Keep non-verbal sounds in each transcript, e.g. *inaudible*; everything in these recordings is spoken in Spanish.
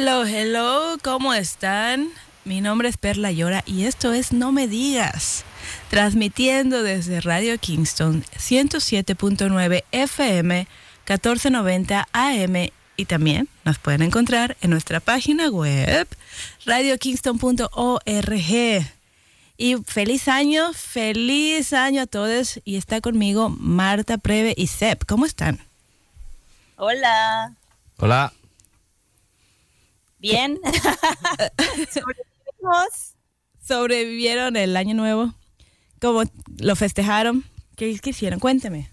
Hello, hello, ¿cómo están? Mi nombre es Perla Llora y esto es No Me Digas, transmitiendo desde Radio Kingston 107.9 FM, 1490 AM y también nos pueden encontrar en nuestra página web radiokingston.org. Y feliz año, feliz año a todos y está conmigo Marta Preve y Sep. ¿Cómo están? Hola. Hola. Bien. *laughs* Sobrevivimos. sobrevivieron el año nuevo? ¿Cómo lo festejaron? ¿Qué, qué hicieron? Cuénteme.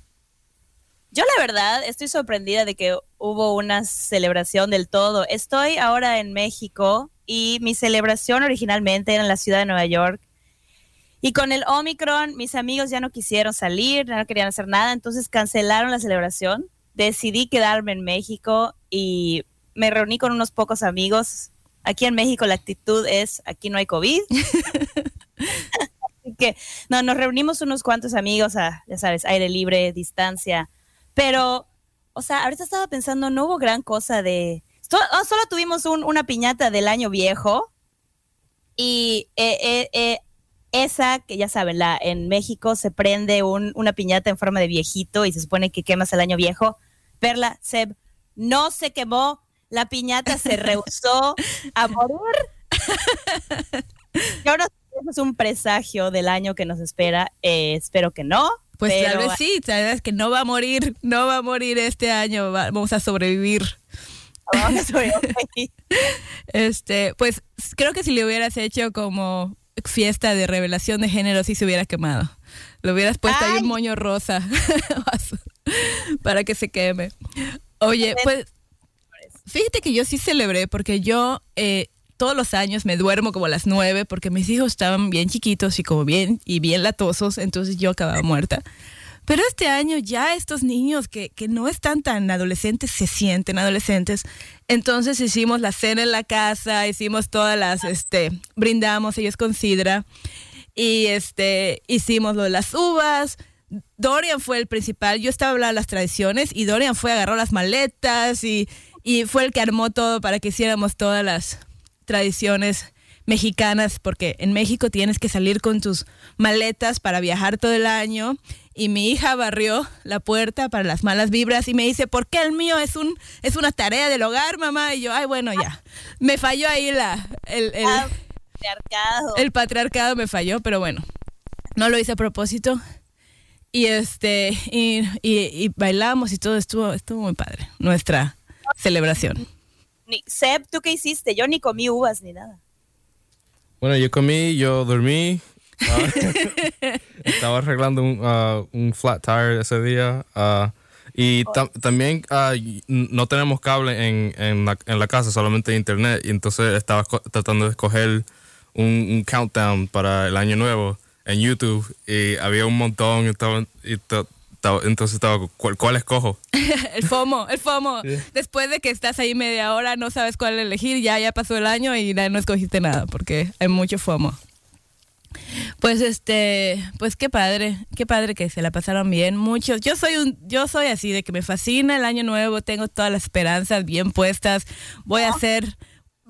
Yo la verdad estoy sorprendida de que hubo una celebración del todo. Estoy ahora en México y mi celebración originalmente era en la ciudad de Nueva York. Y con el Omicron, mis amigos ya no quisieron salir, ya no querían hacer nada, entonces cancelaron la celebración. Decidí quedarme en México y me reuní con unos pocos amigos. Aquí en México la actitud es, aquí no hay COVID. *laughs* Así que, no, nos reunimos unos cuantos amigos a, ya sabes, aire libre, distancia. Pero, o sea, ahorita estaba pensando, no hubo gran cosa de... oh, solo tuvimos un- una piñata del año viejo y eh, eh, eh, esa, que ya saben, la, en México se prende un- una piñata en forma de viejito y se supone que quemas el año viejo. Perla, Seb, no se quemó, la piñata se rehusó a morir. Y ahora es un presagio del año que nos espera. Eh, espero que no. Pues tal vez sí, tal vez que no va a morir, no va a morir este año, va- vamos a sobrevivir. Vamos a sobrevivir. *laughs* Este, pues creo que si le hubieras hecho como fiesta de revelación de género, sí se hubiera quemado. Le hubieras puesto ahí un moño rosa *laughs* para que se queme. Oye, pues fíjate que yo sí celebré porque yo eh, todos los años me duermo como a las nueve porque mis hijos estaban bien chiquitos y como bien y bien latosos, entonces yo acababa muerta. Pero este año ya estos niños que, que no están tan adolescentes se sienten adolescentes. Entonces hicimos la cena en la casa, hicimos todas las, este, brindamos ellos con sidra y este, hicimos lo de las uvas. Dorian fue el principal, yo estaba hablando de las tradiciones y Dorian fue, agarró las maletas y, y fue el que armó todo para que hiciéramos todas las tradiciones mexicanas, porque en México tienes que salir con tus maletas para viajar todo el año. Y mi hija barrió la puerta para las malas vibras y me dice, ¿por qué el mío es un es una tarea del hogar, mamá? Y yo, ay, bueno, ya. Me falló ahí la, el, el- Ah, patriarcado. el patriarcado me falló, pero bueno, no lo hice a propósito. Y este, y, y- y bailamos y todo estuvo, estuvo muy padre, nuestra celebración. Ni- Seb, ¿tú qué hiciste? Yo ni comí uvas ni nada. Bueno, yo comí, yo dormí. ah, *laughs* estaba arreglando un, ah, un flat tire ese día. ah, y tam- también no tenemos cable en, en, la, en la casa, solamente internet. Y entonces estaba tratando de escoger un, un countdown para el año nuevo en YouTube. Y había un montón. Y estaba, y to- estaba- entonces estaba, ¿cuál, cuál escojo? *laughs* El FOMO, el FOMO. Después de que estás ahí media hora, no sabes cuál elegir, ya, ya pasó el año y ya no escogiste nada porque hay mucho FOMO. Pues este, pues qué padre, qué padre que se la pasaron bien muchos. Yo soy un, yo soy así de que me fascina el año nuevo, tengo todas las esperanzas bien puestas. Voy a hacer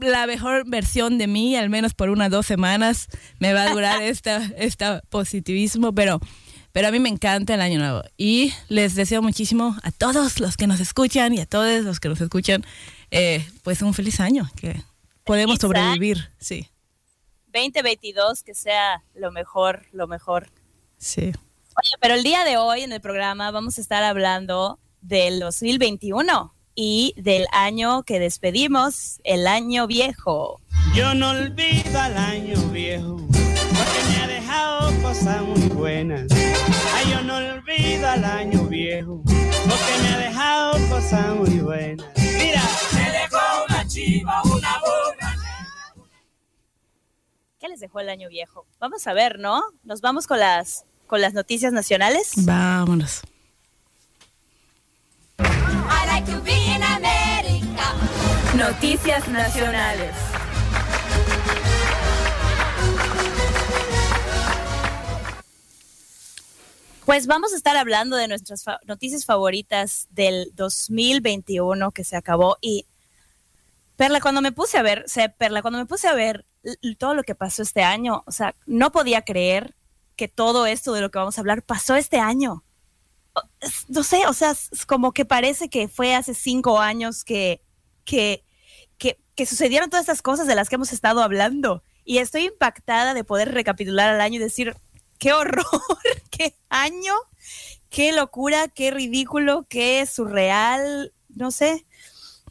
la mejor versión de mí, al menos por unas dos semanas. Me va a durar *laughs* esta, esta positivismo, pero, pero a mí me encanta el año nuevo. Y les deseo muchísimo a todos los que nos escuchan y a todos los que nos escuchan, eh, pues un feliz año, que podemos Feliz año. sobrevivir, sí, 2022, que sea lo mejor, lo mejor. sí. Oye, pero el día de hoy en el programa vamos a estar hablando del 2021 y del año que despedimos, el año viejo. Yo no olvido al año viejo, porque me ha dejado cosas muy buenas. Olvido al año viejo, porque me ha dejado cosas muy buenas. Mira, me dejó una chiva, una burra. ¿Qué les dejó el año viejo? Vamos a ver, ¿no? Nos vamos con las, con las noticias nacionales. Vámonos. I like to be in America. Noticias nacionales. Pues vamos a estar hablando de nuestras fa- noticias favoritas del 2021 que se acabó y Perla, cuando me puse a ver, o sea, Perla, cuando me puse a ver todo lo que pasó este año, o sea, no podía creer que todo esto de lo que vamos a hablar pasó este año. No sé, o sea, como que parece que fue hace cinco años que, que, que, que sucedieron todas estas cosas de las que hemos estado hablando. Y estoy impactada de poder recapitular al año y decir, qué horror, qué año, qué locura, qué ridículo, qué surreal, no sé.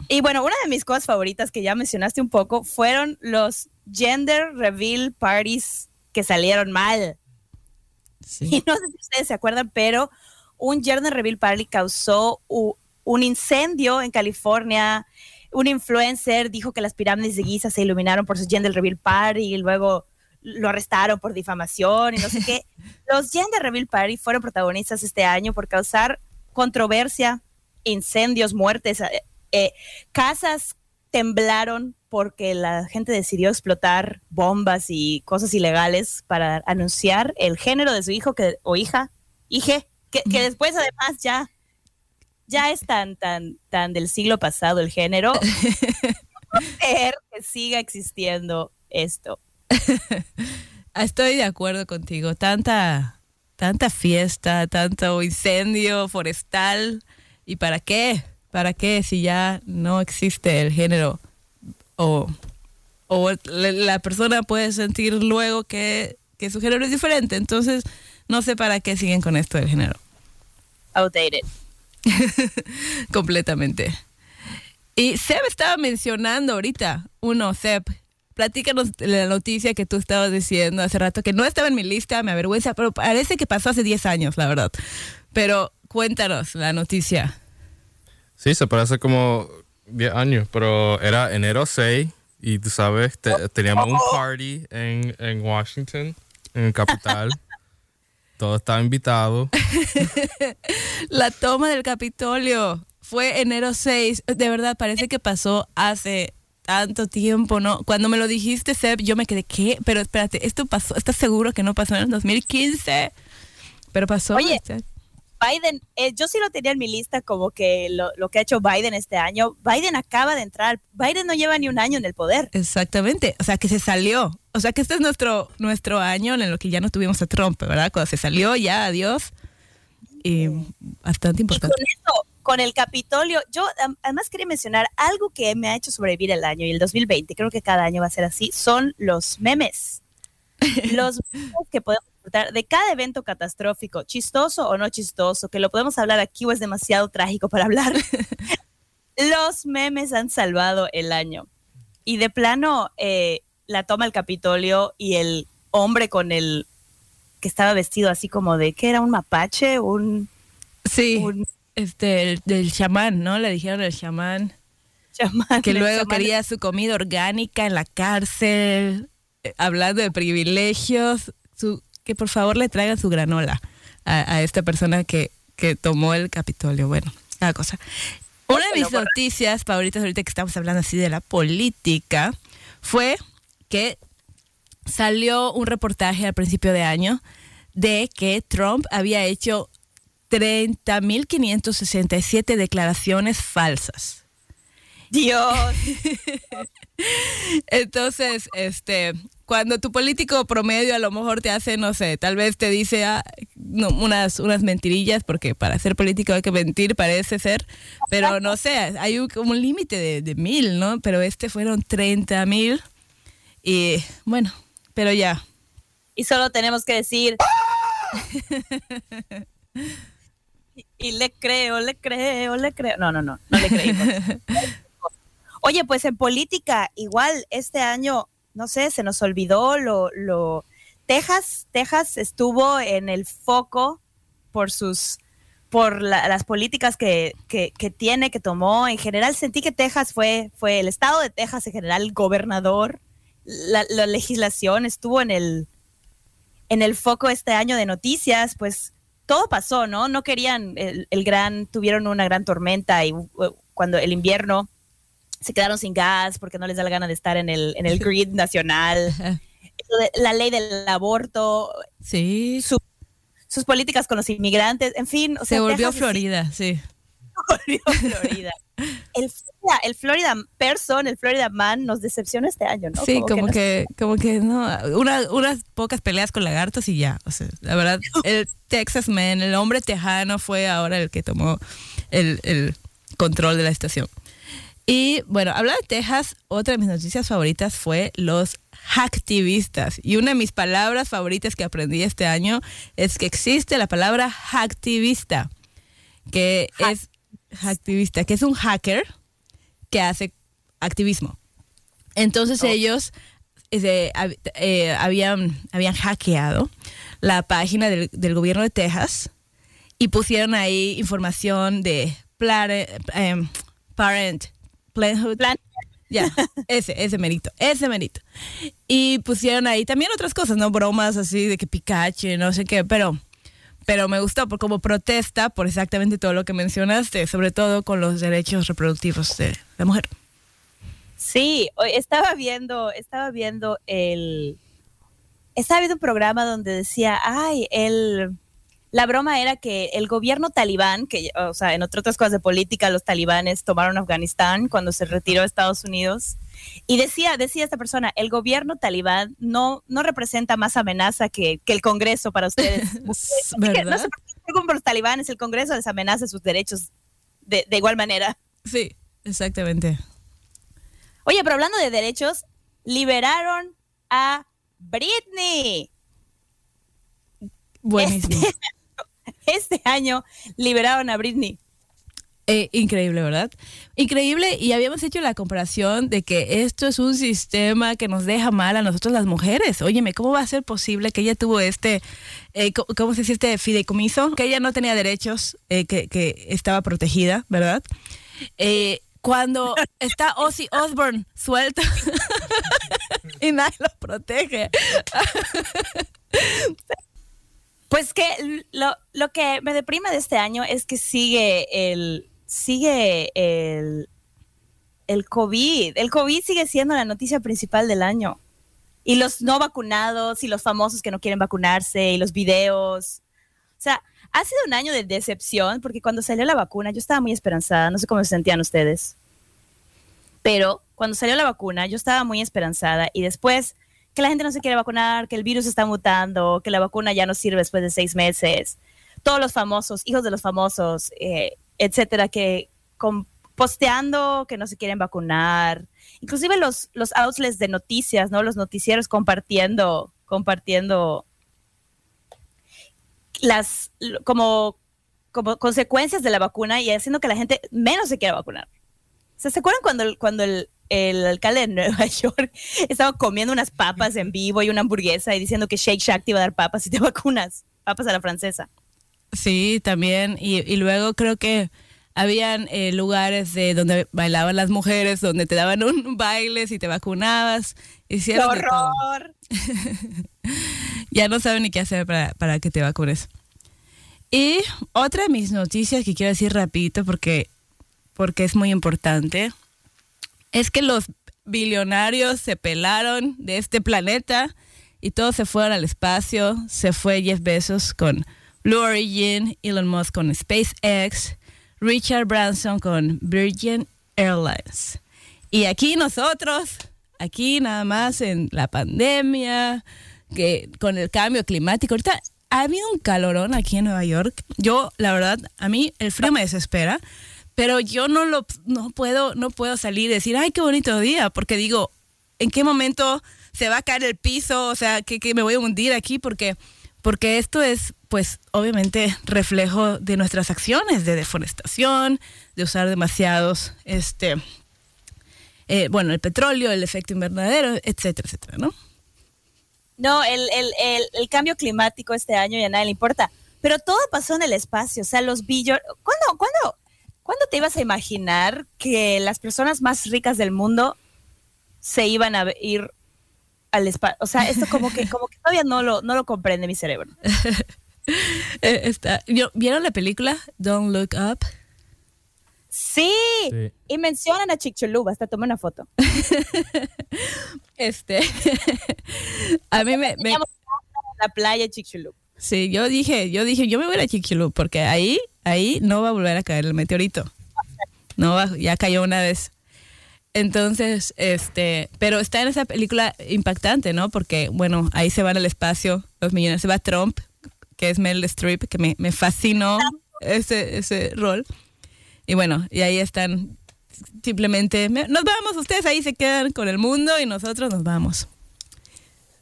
Y bueno, una de mis cosas favoritas que ya mencionaste un poco fueron los gender reveal parties que salieron mal. Sí. Y no sé si ustedes se acuerdan, pero un gender reveal party causó un incendio en California. Un influencer dijo que las pirámides de Giza se iluminaron por su gender reveal party y luego lo arrestaron por difamación y no sé qué. *laughs* Los gender reveal party fueron protagonistas este año por causar controversia, incendios, muertes. eh, eh, casas temblaron porque la gente decidió explotar bombas y cosas ilegales para anunciar el género de su hijo que, o hija, hije, que, que después además ya, ya es tan, tan, tan del siglo pasado el género. *laughs* No puedo creer que siga existiendo esto. *laughs* Estoy de acuerdo contigo. Tanta, tanta fiesta, tanto incendio forestal. ¿Y para qué? ¿Para qué si ya no existe el género? O, o la, persona puede sentir luego que, que su género es diferente. Entonces, no sé para qué siguen con esto del género. Outdated. *laughs* Completamente. Y Seb estaba mencionando ahorita, uno, Seb, platícanos la noticia que tú estabas diciendo hace rato, que no estaba en mi lista, me avergüenza, pero parece que pasó hace 10 años, la verdad. Pero cuéntanos la noticia. Sí, se parece como 10 años, pero era enero 6 y tú sabes, te- teníamos un party en, en Washington, en el capital. *laughs* Todo estaba invitado. *laughs* La toma del Capitolio fue enero 6. De verdad, parece que pasó hace tanto tiempo, ¿no? Cuando me lo dijiste, Seb, yo me quedé, ¿qué? Pero espérate, ¿esto pasó? ¿Estás seguro que no pasó en el 2015? Pero pasó. Oye, Biden, eh, yo sí lo tenía en mi lista como que lo, lo que ha hecho Biden este año. Biden acaba de entrar. Biden no lleva ni un año en el poder. Exactamente, o sea que se salió. O sea que este es nuestro, nuestro año en el que ya no tuvimos a Trump, ¿verdad? Cuando se salió, ya, adiós. Y bastante Y con importante. eso, con el Capitolio, yo además quería mencionar algo que me ha hecho sobrevivir el año y el 2020, creo que cada año va a ser así, son los memes. *laughs* Los memes que podemos disfrutar de cada evento catastrófico, chistoso o no chistoso, que lo podemos hablar aquí o es demasiado trágico para hablar. *laughs* los memes han salvado el año. Y de plano, eh, la toma del Capitolio y el hombre con el que estaba vestido así como de, ¿qué era? ¿Un mapache? ¿Un, Sí, un este, el, del chamán, ¿no? Le dijeron el chamán. chamán? que luego chamán? quería su comida orgánica en la cárcel, eh, hablando de privilegios, su, que por favor le traigan su granola a, a esta persona que, que tomó el Capitolio. Bueno, cada cosa. Una de mis noticias favoritas ahorita que estamos hablando así de la política fue que salió un reportaje al principio de año de que Trump había hecho 30.567 declaraciones falsas. Dios. *laughs* Entonces, este, cuando tu político promedio a lo mejor te hace, no sé, tal vez te dice ah, no, unas, unas mentirillas, porque para ser político hay que mentir, parece ser, pero no sé, hay un, un límite de, de mil, ¿no? Pero este fueron 30 mil y bueno, pero ya. Y solo tenemos que decir. *laughs* y, le creo, le creo, le creo. No, no, no, no le creímos. *laughs* Oye, pues en política, igual este año, no sé, se nos olvidó lo, lo Texas, Texas estuvo en el foco por sus por las políticas que, que, tiene, que tomó. En general sentí que Texas fue, fue el estado de Texas en general, el gobernador, la, legislación estuvo en el, en el foco este año de noticias, pues todo pasó, ¿no? No querían el, el gran, tuvieron una gran tormenta y uh, cuando el invierno se quedaron sin gas porque no les da la gana de estar en el, en el *laughs* grid nacional. la ley del aborto. Sí. sus políticas con los inmigrantes, en fin. se volvió Florida, sí. Volvió Florida. El Florida, el Florida person, el Florida man nos decepciona este año, ¿no? Sí, como, que, como que no, unas pocas peleas con lagartos y ya. O sea, la verdad, *laughs* el Texas man, el hombre tejano fue ahora el que tomó el, el control de la estación. Y bueno, hablando de Texas, otra de mis noticias favoritas fue los hacktivistas. Y una de mis palabras favoritas que aprendí este año es que existe la palabra hacktivista, que es hacktivista, que es un hacker que hace activismo. Entonces oh. ellos eh, eh, habían, habían hackeado la página del, del, gobierno de Texas y pusieron ahí información de eh, parent Plan. Ya, ese, ese merito, ese merito. Y pusieron ahí también otras cosas, ¿no? Bromas así de que Pikachu, no sé qué, pero, pero me gustó por como protesta por exactamente todo lo que mencionaste, sobre todo con los derechos reproductivos de la mujer. Sí, estaba viendo, estaba viendo el, estaba viendo un programa donde decía, ay, el la broma era que el gobierno talibán, que, o sea, en otras cosas de política, los talibanes tomaron Afganistán cuando se retiró Estados Unidos. Y decía, decía esta persona, el gobierno talibán no, no representa más amenaza que, el Congreso para ustedes. *laughs* ¿verdad? No se preocupen por los talibanes, el Congreso les amenaza sus derechos de, de igual manera. Sí, exactamente. Oye, pero hablando de derechos, liberaron a Britney. Buenísimo. Este, *laughs* este año liberaron a Britney. Eh, increíble, ¿verdad? Increíble. Y habíamos hecho la comparación de que esto es un sistema que nos deja mal a nosotros las mujeres. Óyeme, ¿cómo va a ser posible que ella tuvo este, eh, ¿cómo se dice? Este fideicomiso? Que ella no tenía derechos, eh, que, estaba protegida, ¿verdad? cuando está Ozzy Osbourne suelto *laughs* y nadie lo protege. Pues que lo, lo, que me deprime de este año es que sigue el sigue el, el COVID. El COVID sigue siendo la noticia principal del año. Y los no vacunados y los famosos que no quieren vacunarse y los videos. O sea, ha sido un año de decepción porque cuando salió la vacuna yo estaba muy esperanzada. No sé cómo se sentían ustedes. Pero cuando salió la vacuna yo estaba muy esperanzada y después que la gente no se quiere vacunar, que el virus está mutando, que la vacuna ya no sirve después de seis meses. Todos los famosos, hijos de los famosos, eh, etcétera, que posteando que no se quieren vacunar. Inclusive los, los outlets de noticias, ¿no? Los noticieros compartiendo, compartiendo las como, como consecuencias de la vacuna y haciendo que la gente menos se quiera vacunar. ¿Se acuerdan cuando, cuando el, el alcalde de Nueva *laughs* York estaba comiendo unas papas en vivo y una hamburguesa y diciendo que Shake Shack te iba a dar papas y te *laughs* vacunas, papas a la francesa. Sí, también. Y, luego creo que habían eh, lugares de donde bailaban las mujeres, donde te daban un *laughs* baile si te vacunabas. Hicieron horror! *laughs* ya no saben ni qué hacer para, para que te vacunes. Y otra de mis noticias que quiero decir rapidito porque, porque es muy importante es que los billonarios se pelaron de este planeta y todos se fueron al espacio. Se fue Jeff Bezos con Blue Origin, Elon Musk con SpaceX, Richard Branson con Virgin Airlines. Y aquí nosotros, aquí nada más en la pandemia, que con el cambio climático, ahorita ha habido un calorón aquí en Nueva York. Yo, la verdad, a mí el frío me desespera pero yo no lo no puedo no puedo salir y decir ay qué bonito día porque digo en qué momento se va a caer el piso o sea que, me voy a hundir aquí porque porque esto es pues obviamente reflejo de nuestras acciones de deforestación de usar demasiados este eh, bueno el petróleo el efecto invernadero etcétera etcétera no No, el, el, el, cambio climático este año y a nadie le importa. Pero todo pasó en el espacio. O sea, los billones. ¿Cuándo, cuándo, ¿Cuándo te ibas a imaginar que las personas más ricas del mundo se iban a ir al espacio? O sea, esto como que, como que todavía no lo, no lo comprende mi cerebro. *laughs* Eh, está- ¿vio- ¿Vieron la película Don't Look Up? Sí. Sí. Y mencionan a Chicxulub. Hasta tomé una foto. *laughs* Este, *laughs* a mí me, me- la playa Chicxulub. sí, yo dije, yo dije, yo me voy a Chicxulub porque ahí, ahí no va a volver a caer el meteorito. No va, ya cayó una vez. Entonces, este, pero está en esa película impactante, ¿no? Porque, bueno, ahí se van al espacio los millones, se va Trump, que es Meryl Streep, que me, me fascinó ese, ese rol. Y bueno, y ahí están simplemente, me- nos vamos, ustedes ahí se quedan con el mundo y nosotros nos vamos.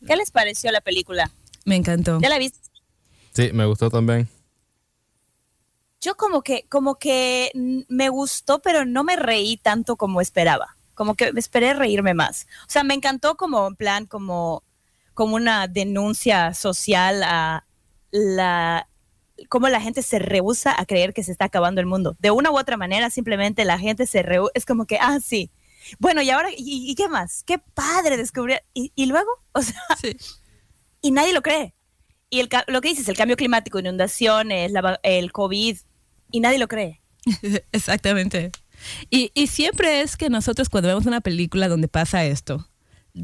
¿Qué les pareció la película? Me encantó. ¿Ya la viste? Sí, me gustó también. Yo como que, como que me gustó, pero no me reí tanto como esperaba. Como que esperé reírme más. O sea, me encantó como en plan, como, como una denuncia social a la cómo la gente se rehúsa a creer que se está acabando el mundo. De una u otra manera, simplemente la gente se rehúsa. Es como que, ah, sí. Bueno, y ahora, ¿y, y qué más? Qué padre descubrir. ¿Y, y luego? *laughs* O sea, Sí. y nadie lo cree. Y el, lo que dices, el cambio climático, inundaciones, la el COVID, y nadie lo cree. *laughs* Exactamente. Y, siempre es que nosotros cuando vemos una película donde pasa esto,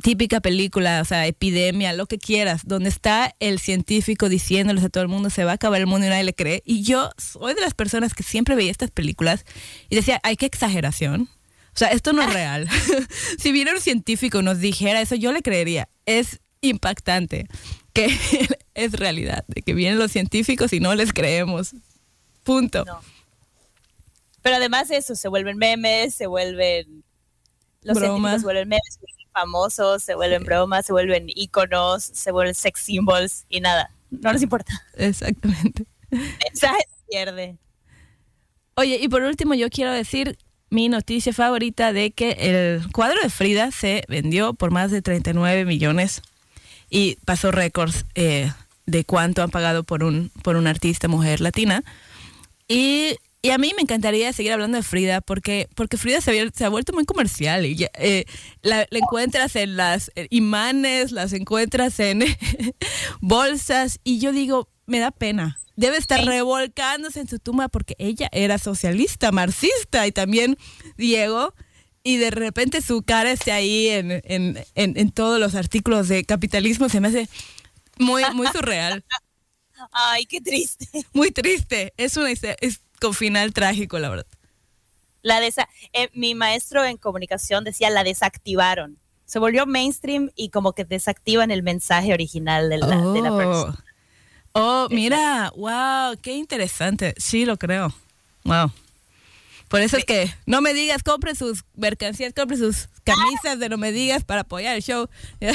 típica película, o sea, epidemia, lo que quieras, donde está el científico diciéndoles a todo el mundo se va a acabar el mundo y nadie le cree. Y yo soy de las personas que siempre veía estas películas y decía, ay, qué exageración. O sea, esto no es real. *laughs* si viera un científico y nos dijera eso, yo le creería. Es impactante que *laughs* es realidad, de que vienen los científicos y no les creemos. Punto. No. Pero además de eso, se vuelven memes, se vuelven... Los se vuelven memes, se vuelven famosos, se vuelven bromas, se vuelven íconos, se vuelven sex symbols y nada. No les importa. Exactamente. *laughs* Mensaje se pierde. Oye, y por último yo quiero decir mi noticia favorita de que el cuadro de Frida se vendió por más de 39 millones y pasó récords eh, de cuánto han pagado por un, por un artista mujer latina. Y, y a mí me encantaría seguir hablando de Frida porque, porque Frida se, había- se ha vuelto muy comercial y ya, eh, la, la encuentras en las eh, imanes, las encuentras en *laughs* bolsas y yo digo, me da pena. Debe estar revolcándose en su tumba porque ella era socialista, marxista y también Diego. Y de repente su cara esté ahí en, en, en, en todos los artículos de capitalismo. Se me hace muy, muy *laughs* surreal. Ay, qué triste. Muy triste. Es una historia- es con final trágico, la verdad. La desa eh, mi maestro en comunicación decía la desactivaron. Se volvió mainstream y como que desactivan el mensaje original de la, de la persona. Oh, mira, wow, qué interesante. Sí, lo creo. Wow. Por eso es que no me digas, compre sus mercancías, compre sus camisas de no me digas para apoyar el show. *laughs*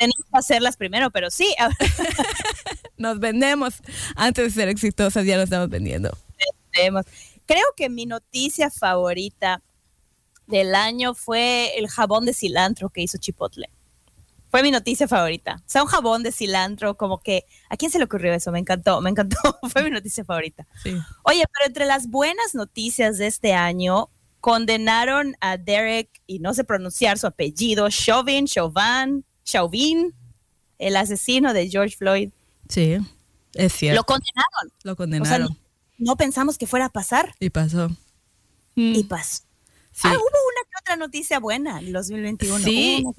Tenemos que hacerlas primero, pero sí, *laughs* Nos vendemos. Antes de ser exitosas ya nos estamos vendiendo. tenemos. Creo que mi noticia favorita del año fue el jabón de cilantro que hizo Chipotle. Fue mi noticia favorita. O sea, un jabón de cilantro, como que, ¿a quién se le ocurrió eso? Me encantó, me encantó. *laughs* Fue mi noticia favorita. Sí. Oye, pero entre las buenas noticias de este año, condenaron a Derek, y no sé pronunciar su apellido, Chauvin, Chauvin, Chauvin, el asesino de George Floyd. Sí, es cierto. Lo condenaron. Lo O sea, condenaron. no, no pensamos que fuera a pasar y pasó. Mm, y pasó. sí. Ah, hubo una que otra noticia buena en el 2021. Sí. Hubo,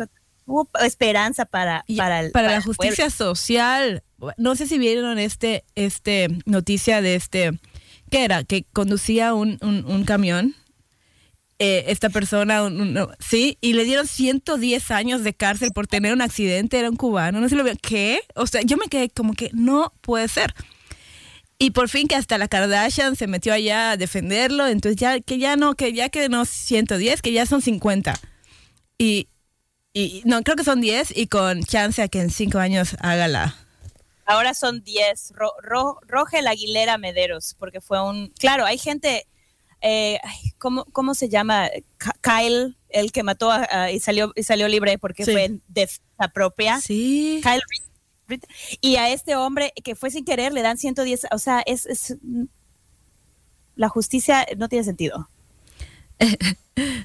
hubo esperanza para, para, el, para la el justicia social. No sé si vieron este, este noticia de este, ¿qué era? Que conducía un, un, un camión. Eh, esta persona, un- sí, y le dieron 110 años de cárcel por tener un accidente, era un cubano, no sé si lo vio. ¿Qué? O sea, yo me quedé como que no puede ser. Y por fin que hasta la Kardashian se metió allá a defenderlo, entonces ya que ya no, que ya que no 110, que ya son 50. Y, y no, creo que son 10 y con chance a que en 5 años haga la... Ahora son 10. Ro- Ro- Rogel Aguilera Mederos, porque fue un... Claro, hay gente... eh, ¿cómo, ¿cómo se llama? Kyle, el que mató a- a- y, salió, y salió libre porque Sí. fue en defensa propia. Sí. Kyle y a este hombre que fue sin querer le dan 110, o sea, es, es- la justicia no tiene sentido. *laughs*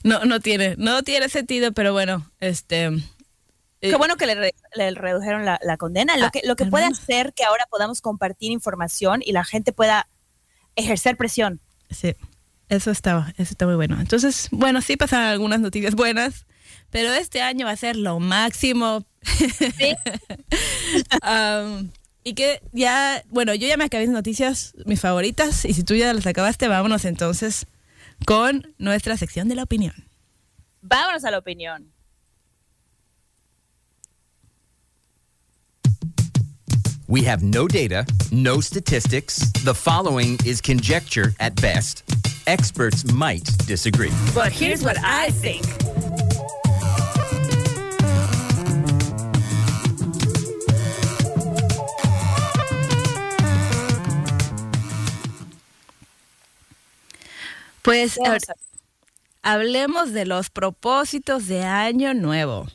No, no tiene, no tiene sentido, pero bueno, este. eh, Qué bueno que le, re- le redujeron la, la condena. Lo Ah, que, lo que puede hacer que ahora podamos compartir información y la gente pueda ejercer presión. Sí, eso estaba, eso está muy bueno. Entonces, bueno, sí pasaron algunas noticias buenas, pero este año va a ser lo máximo. Am, *laughs* y que ya, bueno, yo ya me acabé mis noticias, mis favoritas, y si tú ya las acabaste, vámonos entonces con nuestra sección de la opinión. Vámonos a la opinión. We have no data, no statistics. The following is conjecture at best. Experts might disagree. But here's what I think. Pues hablemos de los propósitos de año nuevo.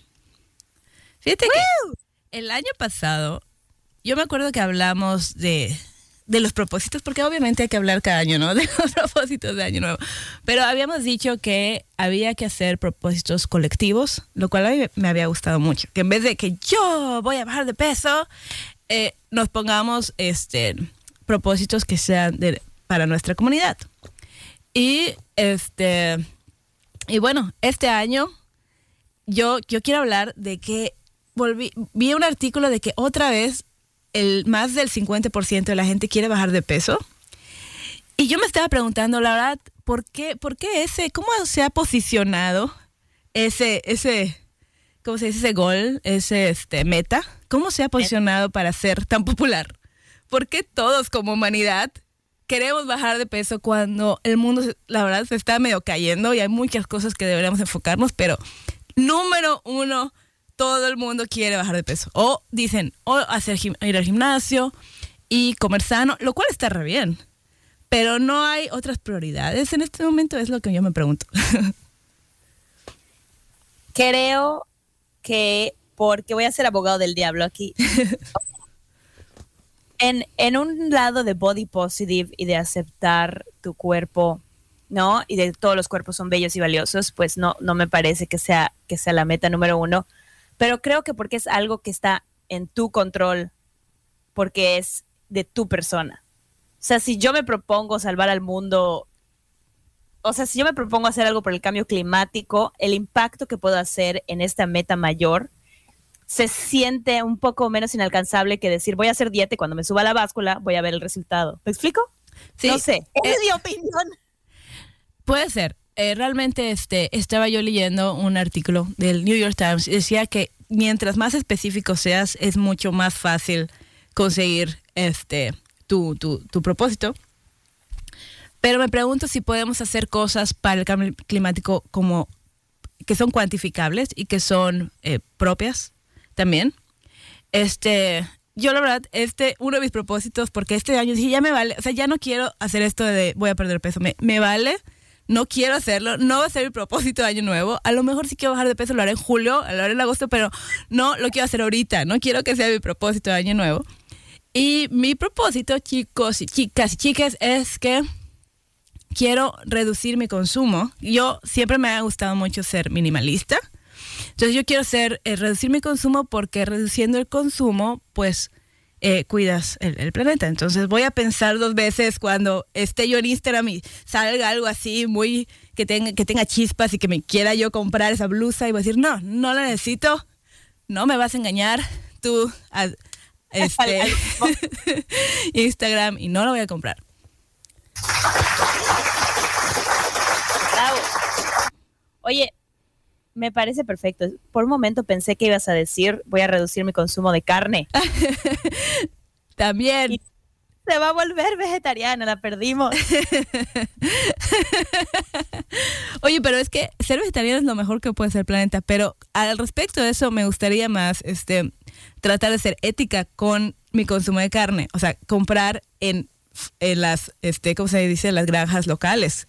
Fíjate que el año pasado, yo me acuerdo que hablamos de, de los propósitos, porque obviamente hay que hablar cada año, ¿no? *laughs* De los propósitos de año nuevo. Pero habíamos dicho que había que hacer propósitos colectivos, lo cual a mí me había gustado mucho. Que en vez de que yo voy a bajar de peso, eh, nos pongamos este propósitos que sean para nuestra comunidad. Y este y bueno, este año yo, yo quiero hablar de que volví, vi un artículo de que otra vez el más del 50% de la gente quiere bajar de peso. Y yo me estaba preguntando, la verdad, ¿por qué, por qué ese, cómo se ha posicionado ese, ese, ¿cómo se dice? Ese gol, ese este, meta? ¿Cómo se ha posicionado para ser tan popular? ¿Por qué todos como humanidad queremos bajar de peso cuando el mundo, la verdad, se está medio cayendo y hay muchas cosas que deberíamos enfocarnos, pero número uno, todo el mundo quiere bajar de peso. O dicen, o hacer ir al gimnasio y comer sano, lo cual está re bien. Pero no hay otras prioridades en este momento, es lo que yo me pregunto. *laughs* Creo que, porque voy a ser abogado del diablo aquí, *laughs* en, en un lado de body positive y de aceptar tu cuerpo, ¿no? Y de todos los cuerpos son bellos y valiosos, pues no, no me parece que sea, que sea la meta número uno. Pero creo que porque es algo que está en tu control, porque es de tu persona. O sea, si yo me propongo salvar al mundo, o sea, si yo me propongo hacer algo por el cambio climático, el impacto que puedo hacer en esta meta mayor se siente un poco menos inalcanzable que decir voy a hacer dieta y cuando me suba la báscula voy a ver el resultado. ¿Me explico? Sí, no sé. eh, es mi opinión. Puede ser. Eh, realmente este, estaba yo leyendo un artículo del New York Times y decía que mientras más específico seas, es mucho más fácil conseguir este, tu, tu, tu propósito. Pero me pregunto si podemos hacer cosas para el cambio climático como que son cuantificables y que son eh, propias también. Este, yo la verdad, este, uno de mis propósitos, porque este año ya me vale, o sea, ya no quiero hacer esto de voy a perder peso, me vale, no quiero hacerlo, no va a ser mi propósito de año nuevo, a lo mejor si quiero bajar de peso lo haré en julio, lo haré en agosto, pero no lo quiero hacer ahorita, no quiero que sea mi propósito de año nuevo. Y mi propósito, chicos y chicas y chicas, es que quiero reducir mi consumo. Yo siempre me ha gustado mucho ser minimalista. Entonces yo quiero ser, eh, reducir mi consumo porque reduciendo el consumo, pues eh, cuidas el, el planeta. Entonces voy a pensar dos veces cuando esté yo en Instagram y salga algo así muy que tenga, que tenga chispas y que me quiera yo comprar esa blusa y voy a decir, no, no la necesito, no me vas a engañar, tú, a- este, *laughs* Instagram y no la voy a comprar. Bravo. Oye, me parece perfecto. Por un momento pensé que ibas a decir voy a reducir mi consumo de carne. *laughs* También. Y- Se va a volver vegetariana, la perdimos. *laughs* Oye, pero es que ser vegetariano es lo mejor que puede ser el planeta, pero al respecto de eso me gustaría más este tratar de ser ética con mi consumo de carne, o sea, comprar en, en las este ¿cómo se dice? las granjas locales.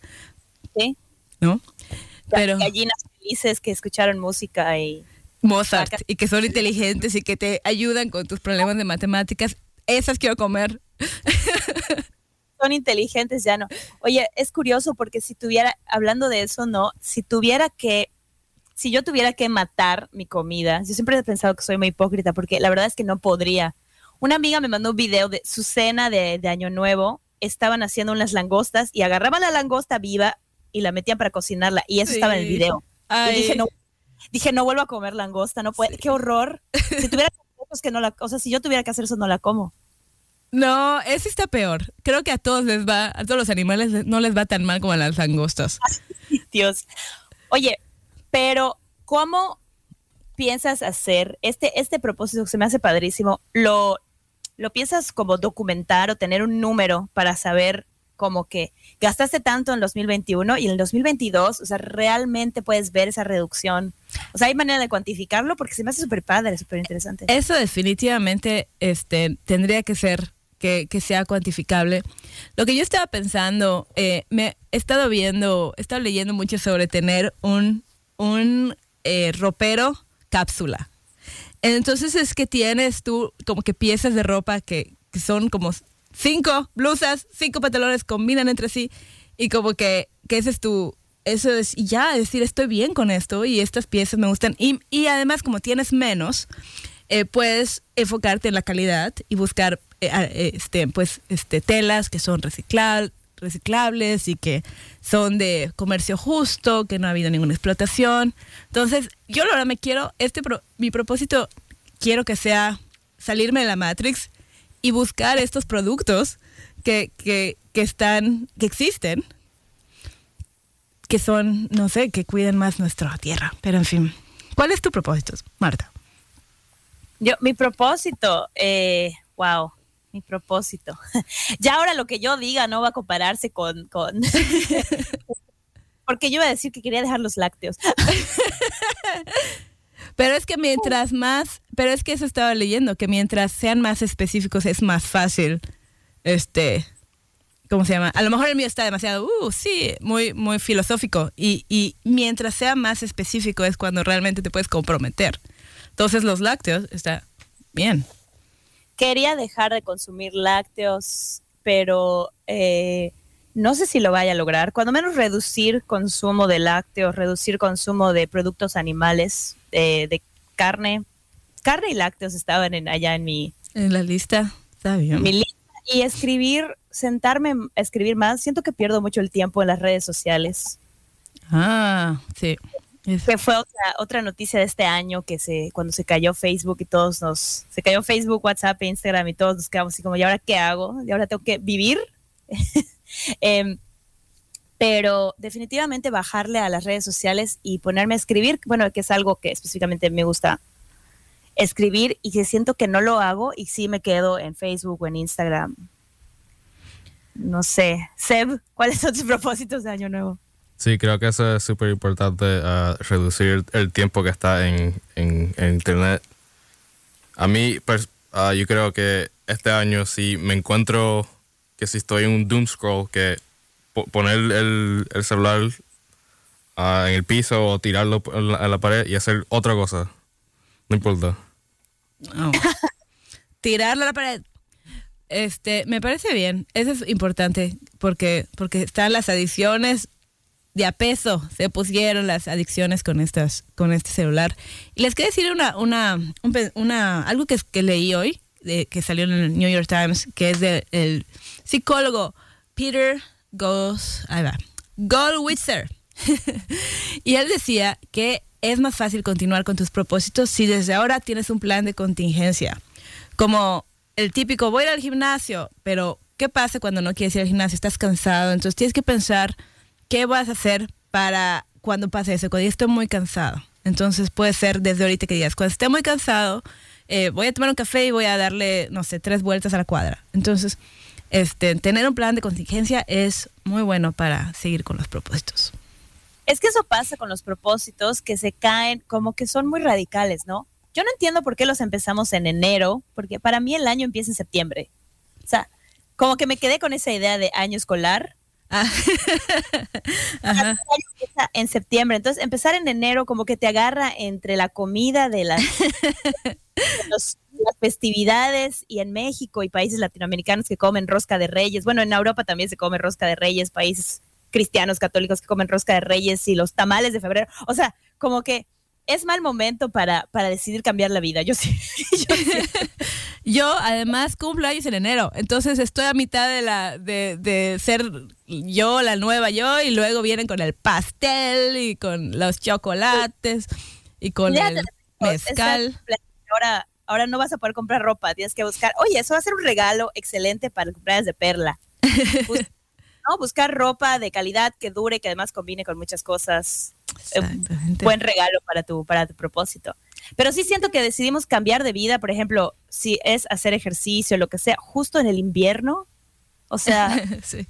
Sí. ¿no? Pero Gallinas felices que escucharon música y... Mozart y que son inteligentes y que te ayudan con tus problemas de matemáticas, esas quiero comer. son inteligentes, ya no. Oye, es curioso porque si tuviera, hablando de eso, no, si tuviera que, si yo tuviera que matar mi comida, yo siempre he pensado que soy muy hipócrita porque la verdad es que no podría. Una amiga me mandó un video de su cena de, de Año Nuevo, estaban haciendo unas langostas y agarraban la langosta viva y la metían para cocinarla y eso estaba en el Sí. Y dije, no, dije, no vuelvo a comer langosta, no puede, qué horror. Si tuviera que- no la, o sea, si yo tuviera que hacer eso, no la como. No, ese está peor. Creo que a todos les va, a todos los animales les- no les va tan mal como a las langostas. *laughs* Dios. Oye, pero ¿cómo piensas hacer este, este propósito que se me hace padrísimo? ¿Lo, ¿Lo piensas como documentar o tener un número para saber como que gastaste tanto en 2021 y en el 2022, o sea, realmente puedes ver esa reducción? O sea, ¿hay manera de cuantificarlo? Porque se me hace súper padre, súper interesante. Eso definitivamente este, tendría que ser que, que sea cuantificable. Lo que yo estaba pensando, eh, me he estado viendo, he estado leyendo mucho sobre tener un, un eh, ropero cápsula. Entonces es que tienes tú como que piezas de ropa que, que son como cinco blusas, cinco pantalones combinan entre sí y como que, que ese es tu, eso es, ya, decir, estoy bien con esto y estas piezas me gustan. Y, y además como tienes menos, eh, puedes enfocarte en la calidad y buscar eh, este, pues, este, telas que son recicla- reciclables y que son de comercio justo, que no ha habido ninguna explotación. Entonces, yo ahora me quiero, este pro- mi propósito, quiero que sea salirme de la Matrix y buscar estos productos que, que, que están, que existen, que son, no sé, que cuiden más nuestra tierra. Pero en fin, ¿cuál es tu propósito, Marta? Yo, mi propósito, eh, wow, mi propósito. *laughs* ya ahora lo que yo diga no va a compararse con, con *laughs* porque yo iba a decir que quería dejar los lácteos. *laughs* Pero es que mientras más, pero es que eso estaba leyendo, que mientras sean más específicos es más fácil, este, ¿cómo se llama? A lo mejor el mío está demasiado, uh, sí, muy, muy filosófico. Y, y mientras sea más específico es cuando realmente te puedes comprometer. Entonces los lácteos está bien. Quería dejar de consumir lácteos, pero eh, no sé si lo vaya a lograr. Cuando menos reducir consumo de lácteos, reducir consumo de productos animales, eh, de carne. Carne y lácteos estaban en, allá en mi, En la lista, está bien. mi lista. Y escribir, sentarme a escribir más. Siento que pierdo mucho el tiempo en las redes sociales. Ah, sí. Que fue otra, otra noticia de este año que se cuando se cayó Facebook y todos nos se cayó Facebook, WhatsApp, Instagram y todos nos quedamos así como ¿y ahora qué hago? ¿Y ahora tengo que vivir? *laughs* Em, pero definitivamente bajarle a las redes sociales y ponerme a escribir, bueno, que es algo que específicamente me gusta escribir y que siento que no lo hago y sí me quedo en Facebook o en Instagram. No sé. Seb, ¿cuáles son tus *laughs* propósitos de año nuevo? Sí, creo que eso es súper importante, ah, reducir el tiempo que está en, en- en Internet. A mí, ah, yo creo que este año si me encuentro que si estoy en un doom scroll, que poner el, el celular ah, en el piso o tirarlo en la, en la pared y hacer otra cosa. No importa. Oh. *laughs* Tirarlo a la pared. Este, me parece bien. Eso es importante porque, porque están las adicciones de a peso. Se pusieron las adicciones con estas, con este celular. Y les quería decir una, una, un pe- una, algo que, que leí hoy, de, que salió en el New York Times, que es del psicólogo Peter Goes, ahí va, Goldwitzer. *laughs* y él decía que es más fácil continuar con tus propósitos si desde ahora tienes un plan de contingencia. Como el típico, voy a ir al gimnasio, pero ¿qué pasa cuando no quieres ir al gimnasio? Estás cansado, entonces tienes que pensar qué vas a hacer para cuando pase eso, cuando estoy muy cansado. Entonces puede ser desde ahorita que digas, cuando esté muy cansado, eh, voy a tomar un café y voy a darle, no sé, tres vueltas a la cuadra. Entonces, este, tener un plan de contingencia es muy bueno para seguir con los propósitos. Es que eso pasa con los propósitos que se caen como que son muy radicales, ¿no? Yo no entiendo por qué los empezamos en enero, porque para mí el año empieza en septiembre. O sea, como que me quedé con esa idea de año escolar Ah. *laughs* *laughs* Ajá. Empieza en septiembre. Entonces, empezar en enero como que te agarra entre la comida de las, de *laughs* los- las festividades y en México y países latinoamericanos que comen rosca de reyes. Bueno, en Europa también se come rosca de reyes, países cristianos católicos que comen rosca de reyes y los tamales de febrero. O sea, como que es mal momento para, para decidir cambiar la vida. Yo sí. *laughs* yo sí. *laughs* Yo además cumplo años en enero, entonces estoy a mitad de la de, de ser yo la nueva yo y luego vienen con el pastel y con los chocolates y con Ya el mezcal. Ahora, ahora no vas a poder comprar ropa, tienes que buscar. Oye, eso va a ser un regalo excelente para cumpleaños de Perla. *laughs* Bus- no, buscar ropa de calidad que dure, que además combine con muchas cosas. Eh, Exactamente. buen regalo para tu, para tu propósito. Pero sí siento que decidimos cambiar de vida, por ejemplo, si es hacer ejercicio, lo que sea, justo en el invierno. O sea, *laughs* Sí.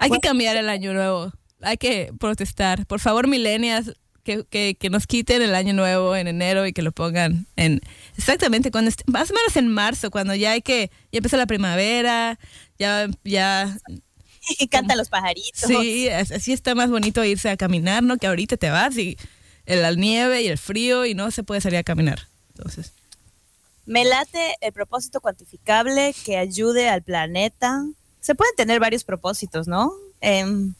Hay que cambiar el año nuevo. Hay que protestar. Por favor, milenias, que, que, que nos quiten el año nuevo en enero y que lo pongan en exactamente cuando más o menos en marzo, cuando ya hay que, ya empieza la primavera, ya, ya, y cantan los pajaritos. sí, así está más bonito irse a caminar, ¿no? Que ahorita te vas y la nieve y el frío y no se puede salir a caminar. Entonces, Me late el propósito cuantificable que ayude al planeta. Se pueden tener varios propósitos, ¿no? Em,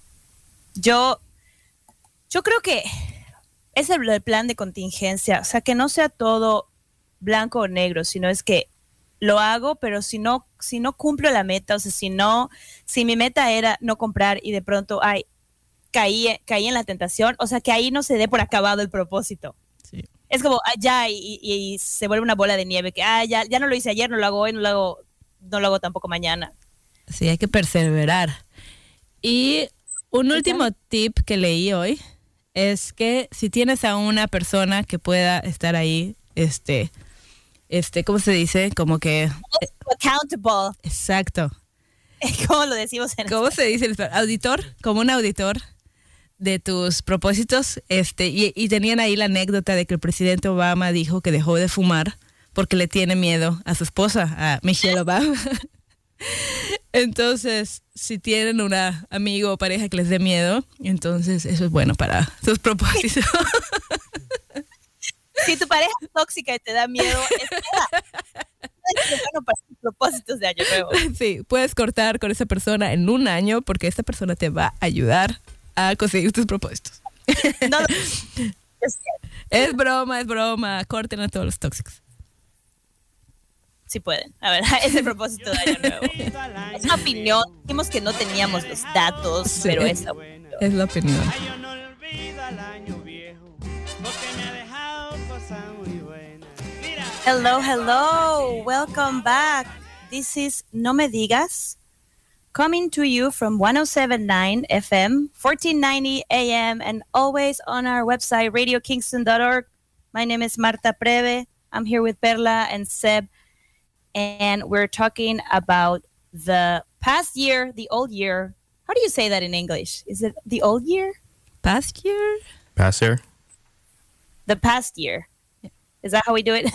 yo, yo creo que es el, el plan de contingencia, o sea, que no sea todo blanco o negro, sino es que lo hago, pero si no, si no cumplo la meta, o sea, si no, si mi meta era no comprar y de pronto, ay, caí, caí en la tentación, o sea, que ahí no se dé por acabado el propósito sí. es como ah, ya y, y- y se vuelve una bola de nieve que ah ya ya no lo hice ayer no lo hago hoy no lo hago no lo hago tampoco mañana Sí, hay que perseverar. Y un último tip que leí hoy es que si tienes a una persona que pueda estar ahí, este, este, ¿cómo se dice? Como que, accountable exacto. *laughs* como lo decimos en ¿Cómo se dice? Auditor, como un auditor de tus propósitos, este, y, y tenían ahí la anécdota de que el presidente Obama dijo que dejó de fumar porque le tiene miedo a su esposa, a Michelle Obama. *laughs* Entonces, si tienen una amigo o pareja que les dé miedo, entonces eso es bueno para sus propósitos. *laughs* si tu pareja es tóxica y te da miedo es bueno para tus propósitos de año nuevo sí, puedes cortar con esa persona en un año porque esta persona te va a ayudar a conseguir tus propósitos. no *laughs* Es broma, es broma. Corten a todos los tóxicos. Sí pueden a ver *laughs* es el propósito de año nuevo es una opinión dijimos que no teníamos los datos Sí. pero es Es la opinión. Ay, yo no olvido al año viejo, porque me ha dejado cosas muy buenas. Mira. Hello, hello. Welcome back. This is No Me Digas, coming to you from 1079 FM, 1490 AM, and always on our website, radiokingston.org. My name is Marta Preve. I'm here with Perla and Seb, and we're talking about the past year, the old year. How do you say that in English? Is it the old year? Past year? Past year? the past year. Is that how we do it?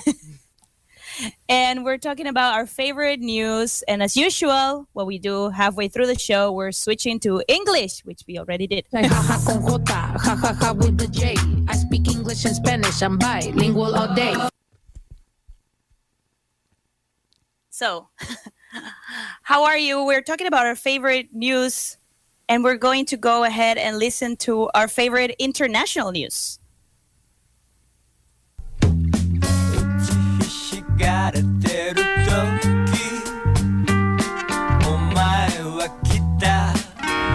*laughs* and we're talking about our favorite news. And as usual, what we do halfway through the show, we're switching to English, which we already did. Jaja *laughs* con J, jajaja with the J. I speak English and Spanish, I'm bilingual all day. So, how are you? We're talking about our favorite news, and we're going to go ahead and listen to our favorite international news.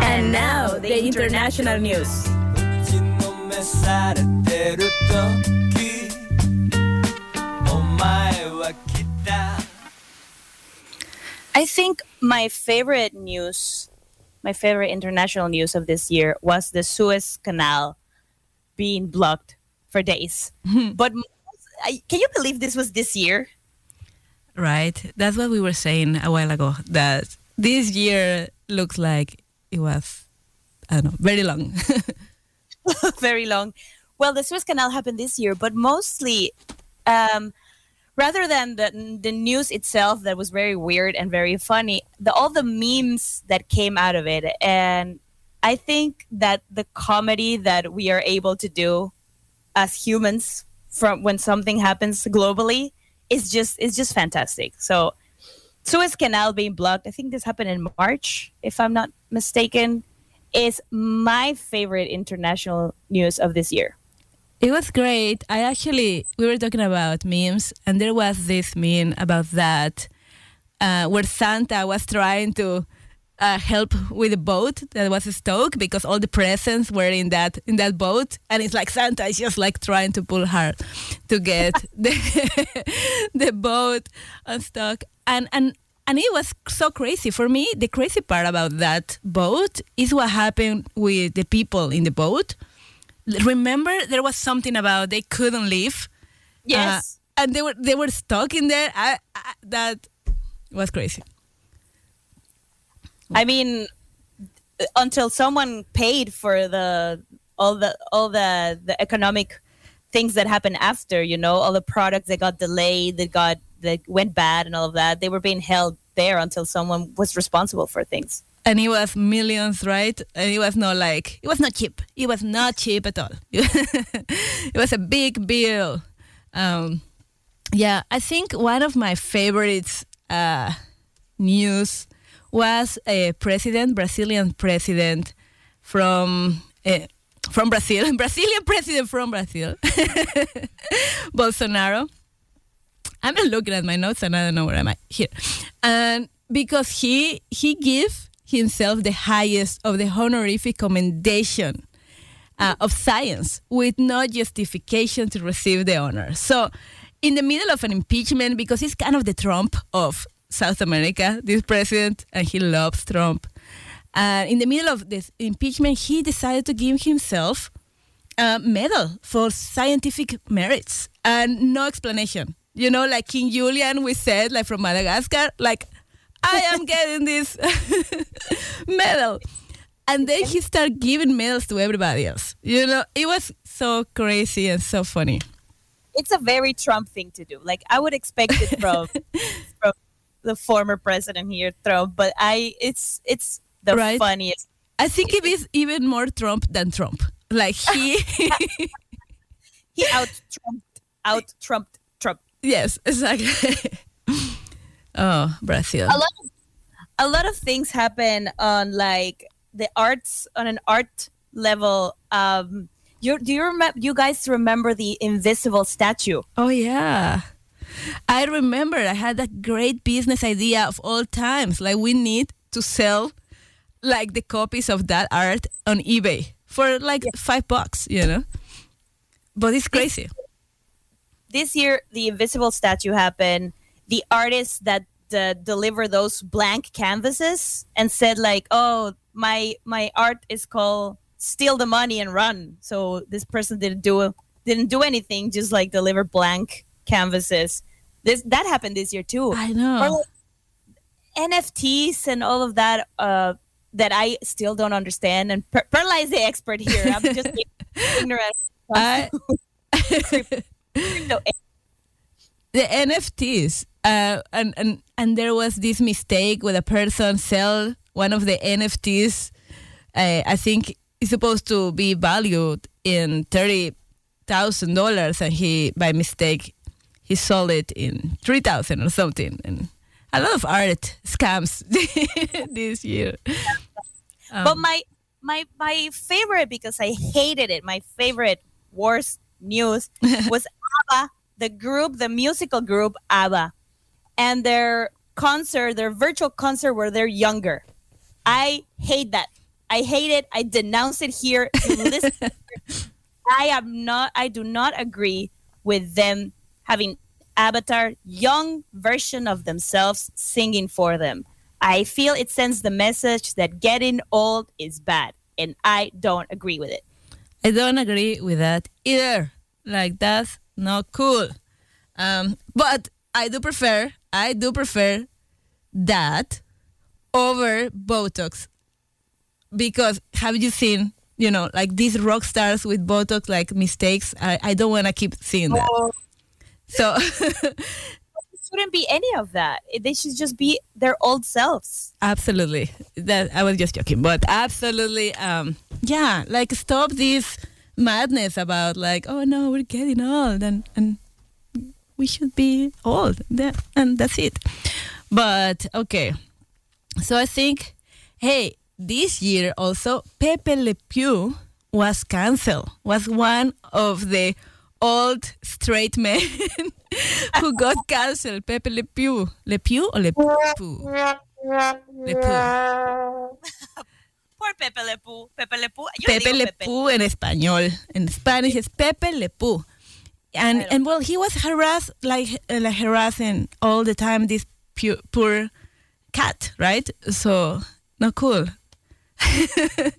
And now, the international news. I think my favorite news, my favorite international news of this year was the Suez Canal being blocked for days. *laughs* but I, can you believe this was this year? Right. That's what we were saying a while ago. That this year looks like it was, I don't know, very long. *laughs* *laughs* Very long. Well, the Suez Canal happened this year, but mostly, um, rather than the, the news itself that was very weird and very funny, the, all the memes that came out of it and I think that the comedy that we are able to do as humans from when something happens globally is just is just fantastic. So Suez Canal being blocked, I think this happened in March, if I'm not mistaken, is my favorite international news of this year. It was great. I actually, we were talking about memes, and there was this meme about that uh, where Santa was trying to uh, help with a boat that was stuck because all the presents were in that in that boat, and it's like Santa is just like trying to pull her to get *laughs* the *laughs* the boat unstuck, and and and it was so crazy for me. The crazy part about that boat is what happened with the people in the boat. Remember, there was something about they couldn't leave. Yes. Uh, and they were they were stuck in there. I, I, that was crazy. I mean, until someone paid for the all the all the the economic things that happened after, you know, all the products that got delayed, that got that went bad, and all of that, they were being held there until someone was responsible for things. And it was millions, right? And it was not like it was not cheap. It was not cheap at all. *laughs* it was a big bill. Um, yeah, I think one of my favorites uh, news was a president, Brazilian president from uh, from Brazil, *laughs* Brazilian president from Brazil, *laughs* Bolsonaro. I'm looking at my notes and I don't know where am I here, and because he he gave himself the highest of the honorific commendation uh, of science with no justification to receive the honor. So, in the middle of an impeachment, because he's kind of the Trump of South America, this president, and he loves Trump. And in the middle of this impeachment, he decided to give himself a medal for scientific merits and no explanation. You know, like King Julian, we said, like from Madagascar, like, I am getting this *laughs* medal. And then he started giving medals to everybody else. You know, it was so crazy and so funny. It's a very Trump thing to do. Like I would expect it from *laughs* from the former president here, Trump, but I it's it's the Right. funniest. I think it is even more Trump than Trump. Like he, *laughs* He out trumped out trumped Trump. yes, exactly. Oh, Brazil. a lot of, a lot of things happen on like the arts on an art level um you do you remember you guys remember the invisible statue Oh yeah. I remember I had that great business idea of all times. Like we need to sell like the copies of that art on eBay for like five bucks, you know? But it's crazy. this year the invisible statue happened the artists that uh, deliver those blank canvases and said like oh my my art is called steal the money and run so this person didn't do didn't do anything just like deliver blank canvases this that happened this year too I know. like NFTs and all of that uh, that I still don't understand. And per- Perla is the expert here. I'm just *laughs* ignorant. I- *laughs* *laughs* the NFTs. Uh, and, and and there was this mistake where a person sell one of the NFTs. Uh, I think it's supposed to be valued in thirty thousand dollars, and he by mistake he sold it in three thousand or something. And a lot of art scams *laughs* this year. but my my my favorite because I hated it. My favorite worst news *laughs* was ABBA, the group, the musical group ABBA, and their concert, their virtual concert where they're younger. I hate that. I hate it. I denounce it here. *laughs* I am not. I do not agree with them having avatar young version of themselves singing for them. I feel it sends the message that getting old is bad, and I don't agree with it. I don't agree with that either. Like that's not cool. Um, but I do prefer, I do prefer that over Botox because have you seen, you know, like these rock stars with Botox, like mistakes? I, I don't want to keep seeing that. So *laughs* it shouldn't be any of that. They should just be their old selves. Absolutely. That I was just joking, but absolutely. Um, yeah, like stop this madness about like, oh no, we're getting old, and and we should be old, That- and that's it. But okay, so I think, hey, this year also Pepe Le Pew was cancelled. Was one of the old straight men *laughs* who got cancelled. Pepe Le Pew, Le Pew or Le Pew? Le Pew. Poor Pepe Le Pew. Pepe Le Pew. Pepe Le Pew en español. En Spanish es Pepe Le Pew. And and well, he was harassed like uh, like harassing all the time this pu- poor cat, right? So not cool. *laughs*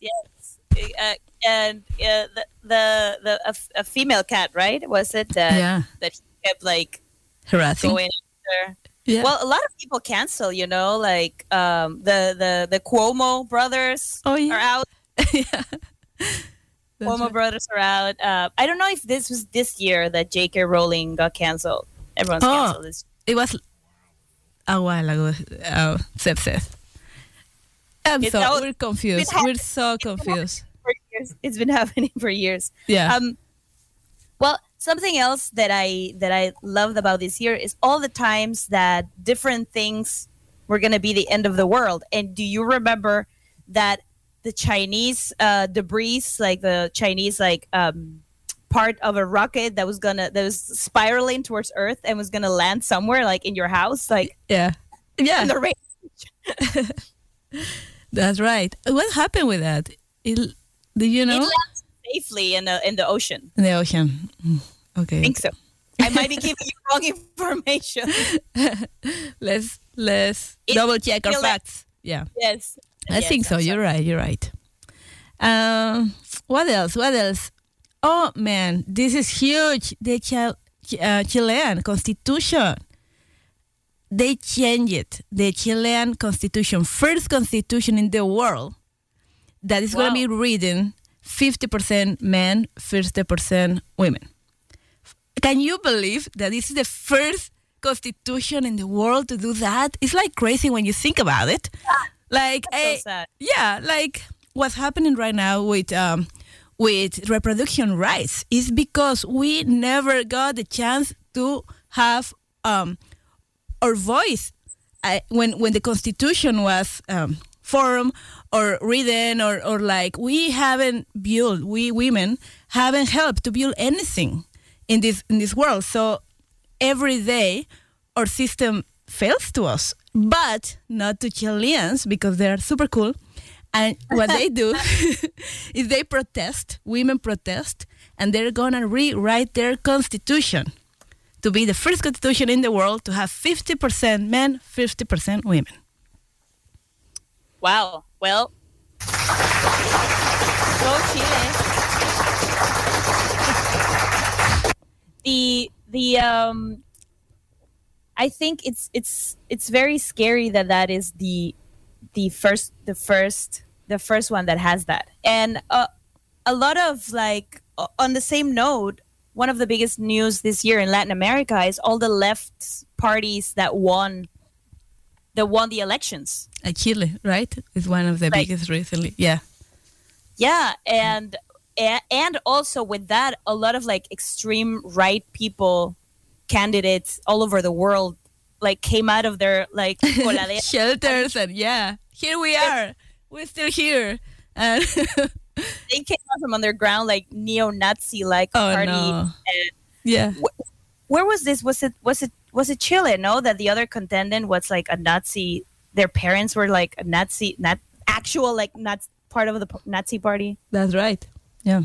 Yes. Uh, and uh, the the, the a, f- a female cat, right? Was it that Yeah. that he kept like Harassing. going after? Yeah. Well, a lot of people cancel, you know, like um, the the the Cuomo brothers Oh, yeah. are out. *laughs* yeah. That's Cuomo right. brothers are out. Uh, I don't know if this was this year that J.K. Rowling got canceled. Everyone's Oh. canceled. This. It was a while ago. Uh, Seb said. I'm It's so out- we're confused. We're so confused. *laughs* For years. It's been *laughs* happening for years. Yeah. Um, well, something else that I that I loved about this year is all the times that different things were going to be the end of the world. And do you remember that the Chinese uh, debris, like the Chinese like um, part of a rocket that was gonna that was spiraling towards Earth and was gonna land somewhere, like in your house, like yeah. Yeah. in the rain. *laughs* *laughs* That's right. What happened with that? It, do you know? It lands safely in the in the ocean. In the ocean. Mm, Okay. I think so. I might be giving you wrong *laughs* information. let's let's It- double check our feel like- facts. Yeah, Yes. I Yes, think so. You're right. You're right. Um, what else? What else? Oh man, this is huge. The Chil- uh, Chilean constitution. They changed it. The Chilean constitution, first constitution in the world, that is going to be Wow. reading 50% men, 50% women. Can you believe that this is the first constitution in the world to do that? It's like crazy when you think about it. Like, So eh, yeah, like what's happening right now with um, with reproduction rights is because we never got the chance to have um, our voice I, when when the Constitution was um, formed or written or or like we haven't built we women haven't helped to build anything in this in this world. So every day our system fails to us, but not to Chileans because they are super cool. And what they do *laughs* is they protest, women protest, and they're gonna rewrite their constitution to be the first constitution in the world to have 50% men, 50% women. Wow. Well, go Chile. *laughs* the the um, I think it's it's it's very scary that that is the the first the first the first one that has that, and uh, a lot of like on the same note. One of the biggest news this year in Latin America is all the left parties that won that won the elections. Uh, Chile, right? Is one of the biggest recently. Yeah. Yeah, and and also with that, a lot of like extreme right people, candidates all over the world, like came out of their like. *laughs* Shelters and yeah, here we are. We're still here. And *laughs* they came out from underground like neo-Nazi like oh party. no. And Yeah. where was this? Was it was it was it Chile? No, that the other contendant was like a Nazi. Their parents were like a Nazi, not actual like not part of the Nazi party. That's right. Yeah.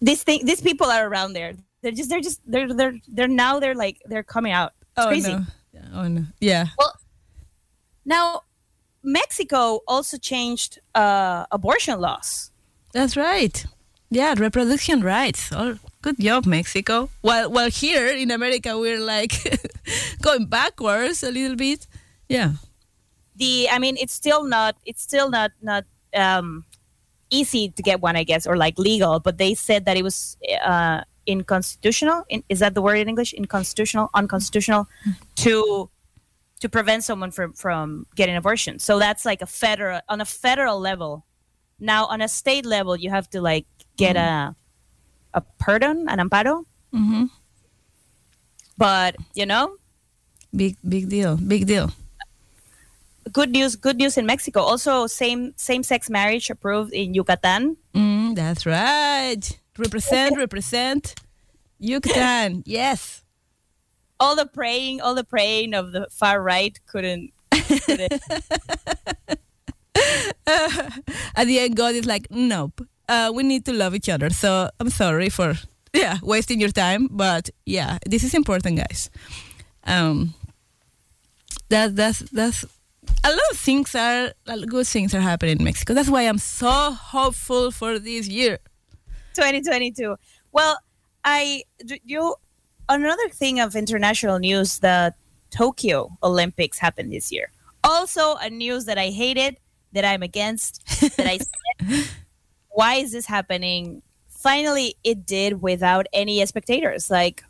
This thing, these people are around there. They're just they're just they're they're they're now they're like they're coming out. It's oh crazy. no. Oh no. Yeah. Well, now, Mexico also changed uh, abortion laws. That's right. Yeah, reproduction rights. Oh, good job, Mexico. While while here in America we're like *laughs* going backwards a little bit. Yeah. The I mean, it's still not it's still not not um, easy to get one, I guess, or like legal. But they said that it was uh, inconstitutional. In, is that the word in English? Inconstitutional, unconstitutional, to to prevent someone from from getting abortion. So that's like a federal on a federal level. Now on a state level, you have to like get a a pardon, an amparo. mm-hmm. But you know, Big big deal. Big deal. good news. Good news in Mexico. Also, same same sex marriage approved in Yucatan. Mm, that's right. Represent, represent. Yucatan. Yes. All the praying, all the praying of the far right couldn't. couldn't *laughs* At the end, God is like, nope. Uh, we need to love each other. So I'm sorry for yeah wasting your time, but yeah, this is important, guys. Um, that that's that's a lot of things are good things are happening in Mexico. That's why I'm so hopeful for this year. 2022. Well, I you another thing of international news. The Tokyo Olympics happened this year. Also, a news that I hated, that I'm against, that I said, *laughs* why is this happening? Finally, it did without any spectators. Like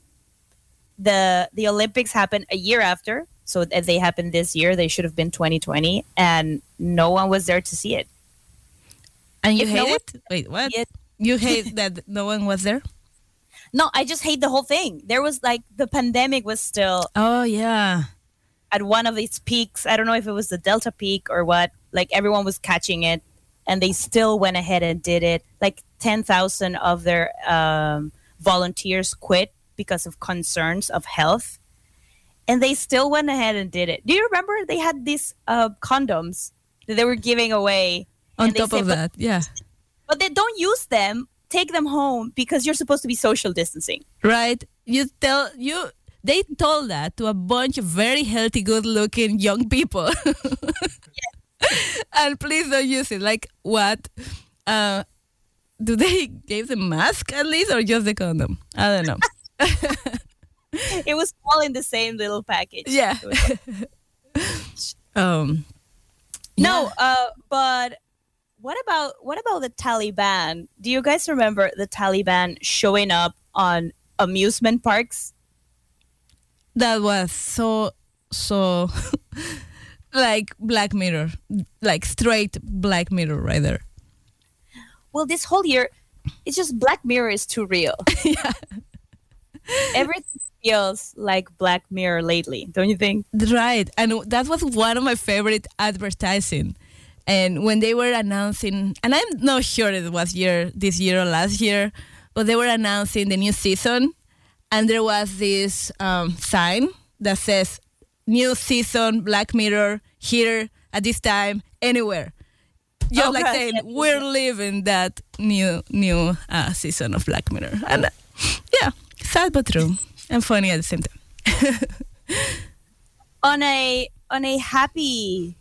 the the Olympics happened a year after, so if they happened this year, they should have been 2020, and no one was there to see it. And you If hate no it? Wait, what? It- You hate that no one was there? No, I just hate the whole thing. There was like the pandemic was still Oh yeah. at one of its peaks. I don't know if it was the Delta peak or what. Like everyone was catching it, and they still went ahead and did it. Like ten thousand of their um, volunteers quit because of concerns of health, and they still went ahead and did it. Do you remember they had these uh, condoms that they were giving away? On top said, of that, yeah. But they don't use them. Take them home because you're supposed to be social distancing. right? You tell you they told that to a bunch of very healthy, good-looking young people. *laughs* and please don't use it. Like what? Uh, do they give the mask at least, or just the condom? I don't know. *laughs* It was all in the same little package. Yeah. *laughs* Um. No, uh, but what about what about the Taliban? Do you guys remember the Taliban showing up on amusement parks? that was so so *laughs* like Black Mirror, like straight Black Mirror right there. Well, this whole year, it's just Black Mirror is too real. *laughs* yeah. Everything feels like Black Mirror lately, don't you think? Right. And that was one of my favorite advertising. And when they were announcing, and I'm not sure it was year this year or last year, but they were announcing the new season, and there was this um, sign that says "New season, Black Mirror, here at this time, anywhere." Just Oh, like saying we're living that new new uh, season of Black Mirror, and uh, yeah, sad but true, and funny at the same time. *laughs* on a on a happy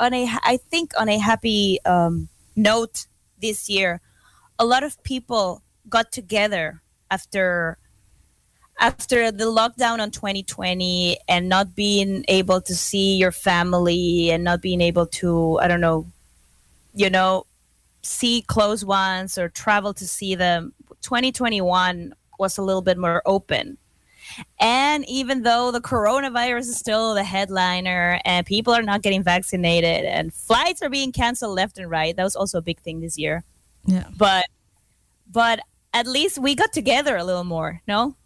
on a I think on a happy um, note this year, a lot of people got together after after the lockdown on 2020 and not being able to see your family and not being able to I don't know, you know, see close ones or travel to see them. 2021 was a little bit more open. And even though the coronavirus is still the headliner and people are not getting vaccinated and flights are being canceled left and right, that was also a big thing this year. Yeah. But but at least we got together a little more, no?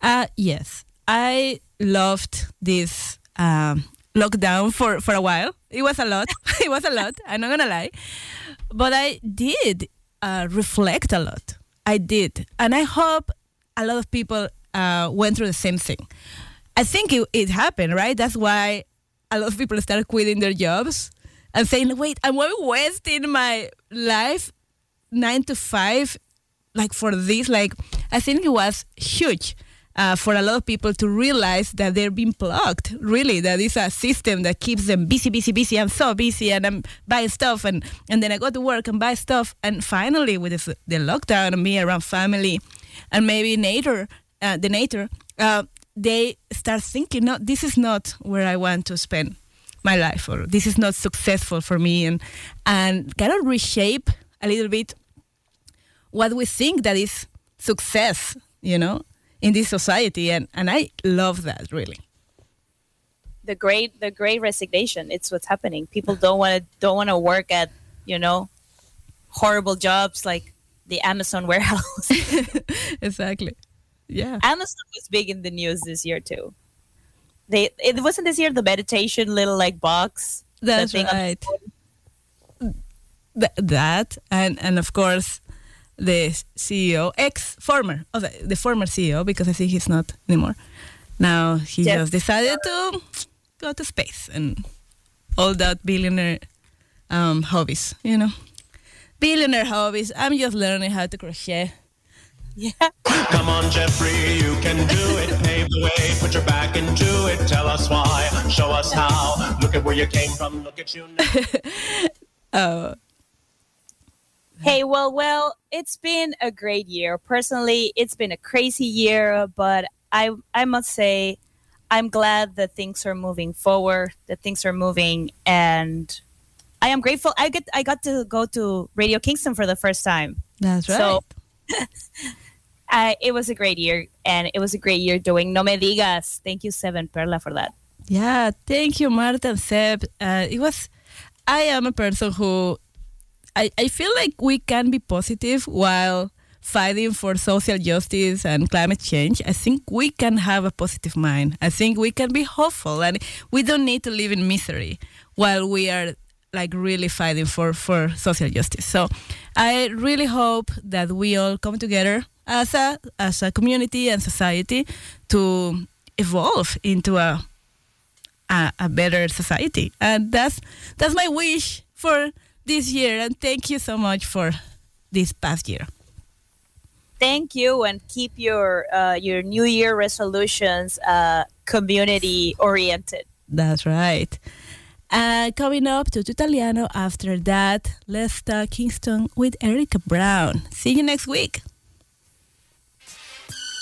Uh, yes, I loved this um, lockdown for, for a while. It was a lot. *laughs* it was a lot. I'm not gonna lie, but I did uh, reflect a lot. I did, and I hope a lot of people uh, went through the same thing. I think it, it happened, right? That's why a lot of people started quitting their jobs and saying, "Wait, I'm wasting my life nine to five like for this like i think it was huge uh, for a lot of people to realize that they're being plugged really that is a system that keeps them busy busy busy i'm so busy and i'm buying stuff and, and then i go to work and buy stuff and finally with this, the lockdown and being around family and maybe nature uh, the nature uh, they start thinking no this is not where i want to spend my life or this is not successful for me and and kind of reshape a little bit what we think that is success you know, in this society, and and I love that really. The great the great resignation. It's what's happening. People *sighs* don't want to don't want to work at you know horrible jobs like the Amazon warehouse. *laughs* exactly. Yeah. Amazon was big in the news this year too. They it wasn't this year the meditation little like box. That's the right. Th- that and and of course the CEO, ex former, oh, the, the former CEO, because I think he's not anymore. Now he Jeff just decided to go to space and all that billionaire um, hobbies, you know, billionaire hobbies. I'm just learning how to crochet. Yeah. Come on, Jeffrey, you can do it. Pave the way, put your back into it. Tell us why, show us how. Look at where you came from, look at you now. Uh, *laughs* Hey, well, well, it's been a great year. Personally, it's been a crazy year, but I I must say I'm glad that things are moving forward, that things are moving and I am grateful I get I got to go to Radio Kingston for the first time. that's right. So *laughs* I, it was a great year and it was a great year doing No Me Digas. Thank you, Seven Perla, for that. Yeah, thank you, Marta and Seb. Uh, it was. I am a person who, I, I feel like we can be positive while fighting for social justice and climate change. I think we can have a positive mind. I think we can be hopeful, and we don't need to live in misery while we are like really fighting for for social justice. So, I really hope that we all come together as a as a community and society to evolve into a a, a better society. And that's that's my wish for this year. And thank you so much for this past year. Thank you and keep your uh, your New Year resolutions uh, community oriented. That's right. Uh, coming up to Italiano after that, let's talk Kingston with Erica Brown. See you next week.